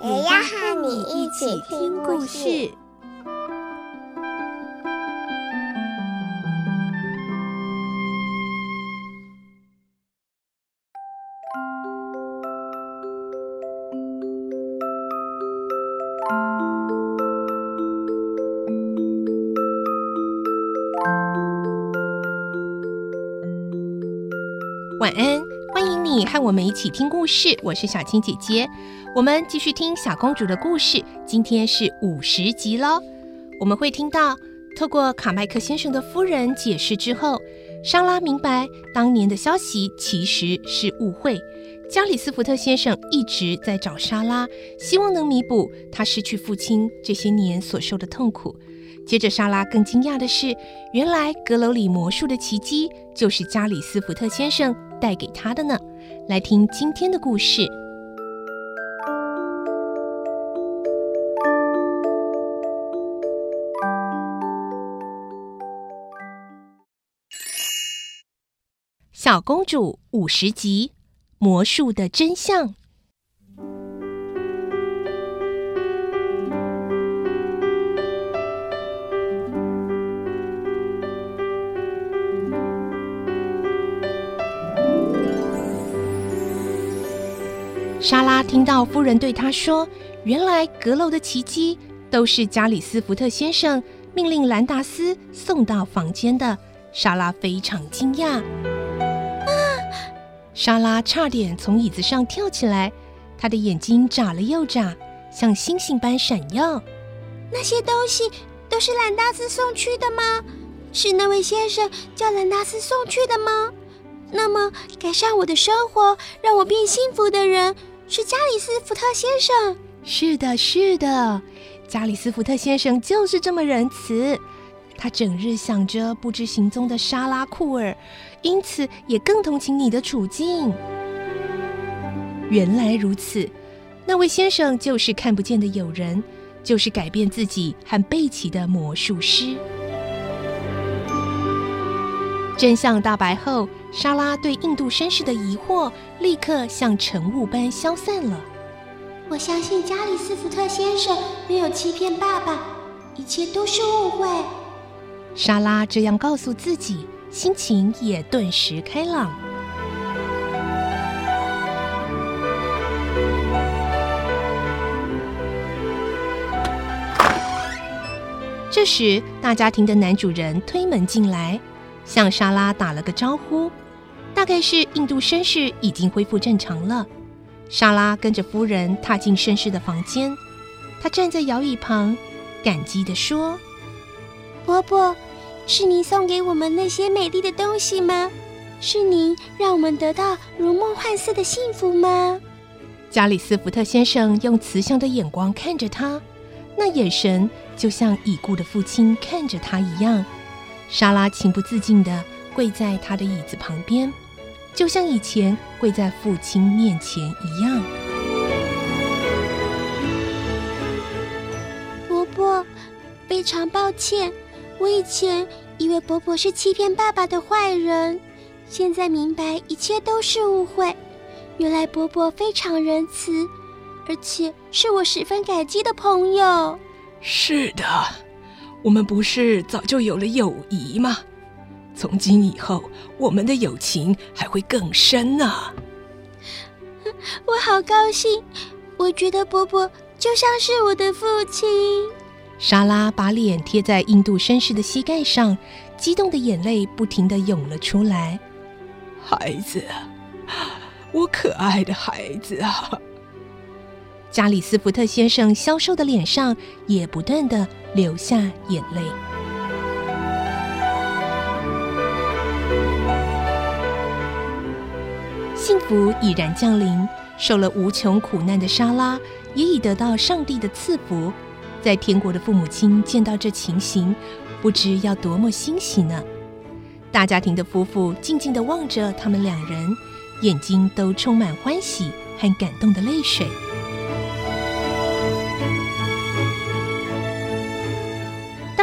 也要和你一起听故事。晚安，你和我们一起听故事。我是小青姐姐，我们继续听小公主的故事。今天是五十集喽。我们会听到，透过卡麦克先生的夫人解释之后，莎拉明白当年的消息其实是误会。加里斯福特先生一直在找莎拉，希望能弥补他失去父亲这些年所受的痛苦。接着，莎拉更惊讶的是，原来阁楼里魔术的奇迹就是加里斯福特先生带给她的呢。来听今天的故事，《小公主》五十集，魔术的真相。莎拉听到夫人对她说：“原来阁楼的奇迹都是加里斯福特先生命令兰达斯送到房间的。”莎拉非常惊讶。啊！莎拉差点从椅子上跳起来，她的眼睛眨了又眨，像星星般闪耀。那些东西都是兰达斯送去的吗？是那位先生叫兰达斯送去的吗？那么改善我的生活，让我变幸福的人。是加里斯福特先生。是的，是的，加里斯福特先生就是这么仁慈。他整日想着不知行踪的莎拉库尔，因此也更同情你的处境。原来如此，那位先生就是看不见的友人，就是改变自己和贝奇的魔术师。真相大白后，莎拉对印度绅士的疑惑立刻像晨雾般消散了。我相信加里斯福特先生没有欺骗爸爸，一切都是误会。莎拉这样告诉自己，心情也顿时开朗。这时，大家庭的男主人推门进来。向莎拉打了个招呼，大概是印度绅士已经恢复正常了。莎拉跟着夫人踏进绅士的房间，她站在摇椅旁，感激地说：“伯伯，是您送给我们那些美丽的东西吗？是您让我们得到如梦幻似的幸福吗？”加里斯福特先生用慈祥的眼光看着他，那眼神就像已故的父亲看着他一样。莎拉情不自禁地跪在他的椅子旁边，就像以前跪在父亲面前一样。伯伯，非常抱歉，我以前以为伯伯是欺骗爸爸的坏人，现在明白一切都是误会。原来伯伯非常仁慈，而且是我十分感激的朋友。是的。我们不是早就有了友谊吗？从今以后，我们的友情还会更深呢。我好高兴，我觉得伯伯就像是我的父亲。莎拉把脸贴在印度绅士的膝盖上，激动的眼泪不停地涌了出来。孩子，我可爱的孩子啊！加里斯福特先生消瘦的脸上也不断的流下眼泪。幸福已然降临，受了无穷苦难的莎拉，也已得到上帝的赐福，在天国的父母亲见到这情形，不知要多么欣喜呢。大家庭的夫妇静静的望着他们两人，眼睛都充满欢喜和感动的泪水。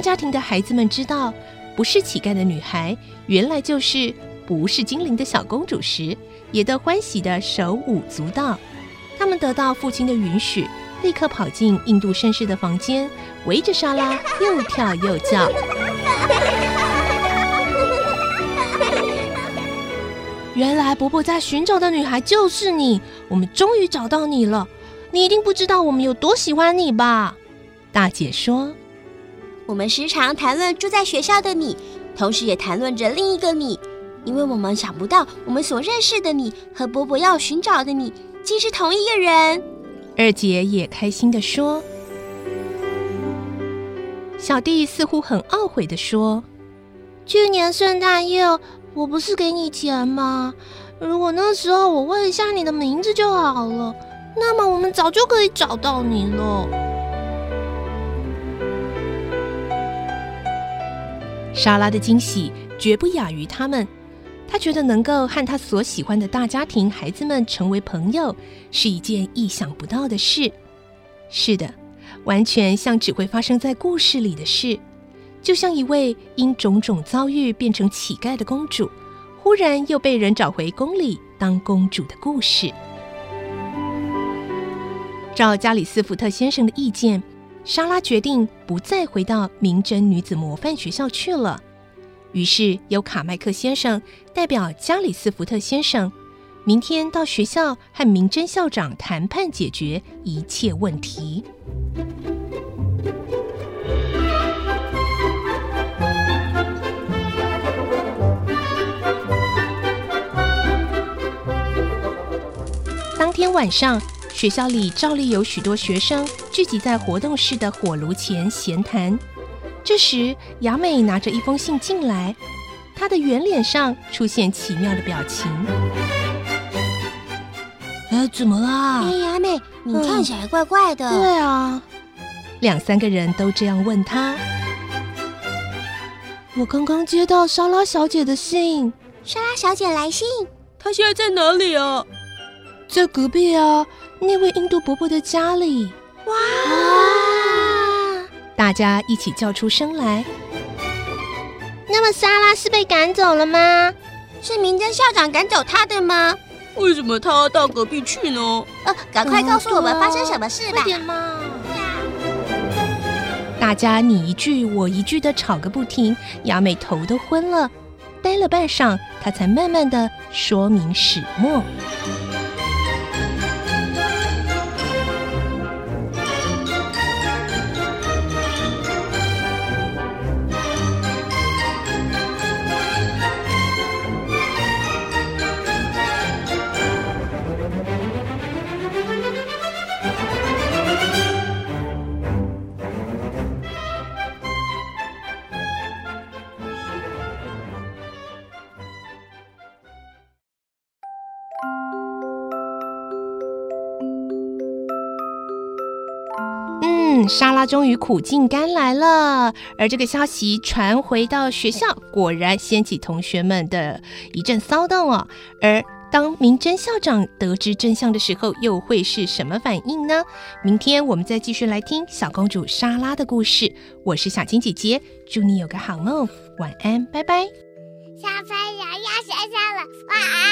大家庭的孩子们知道，不是乞丐的女孩，原来就是不是精灵的小公主时，也都欢喜的手舞足蹈。他们得到父亲的允许，立刻跑进印度绅士的房间，围着莎拉又跳又叫。原来伯伯在寻找的女孩就是你，我们终于找到你了。你一定不知道我们有多喜欢你吧？大姐说。我们时常谈论住在学校的你，同时也谈论着另一个你，因为我们想不到我们所认识的你和伯伯要寻找的你竟是同一个人。二姐也开心地说。小弟似乎很懊悔地说：“去年圣诞夜我不是给你钱吗？如果那时候我问一下你的名字就好了，那么我们早就可以找到你了。”莎拉的惊喜绝不亚于他们。她觉得能够和她所喜欢的大家庭孩子们成为朋友，是一件意想不到的事。是的，完全像只会发生在故事里的事，就像一位因种种遭遇变成乞丐的公主，忽然又被人找回宫里当公主的故事。照加里斯福特先生的意见。莎拉决定不再回到明真女子模范学校去了，于是由卡麦克先生代表加里斯福特先生，明天到学校和明真校长谈判解决一切问题。当天晚上。学校里照例有许多学生聚集在活动室的火炉前闲谈。这时，雅美拿着一封信进来，她的圆脸上出现奇妙的表情。哎，怎么啦？哎，雅美，你看起来怪怪的。对啊，两三个人都这样问她。我刚刚接到莎拉小姐的信。莎拉小姐来信？她现在在哪里啊？在隔壁啊。那位印度伯伯的家里，哇！大家一起叫出声来。那么莎拉是被赶走了吗？是明真校长赶走她的吗？为什么他要到隔壁去呢？呃，赶快告诉我们发生什么事吧！快点嘛！大家你一句我一句的吵个不停，雅美头都昏了，待了半晌，她才慢慢的说明始末。莎拉终于苦尽甘来了，而这个消息传回到学校，果然掀起同学们的一阵骚动哦。而当明真校长得知真相的时候，又会是什么反应呢？明天我们再继续来听小公主莎拉的故事。我是小青姐姐，祝你有个好梦，晚安，拜拜。小朋友要睡觉了，晚安。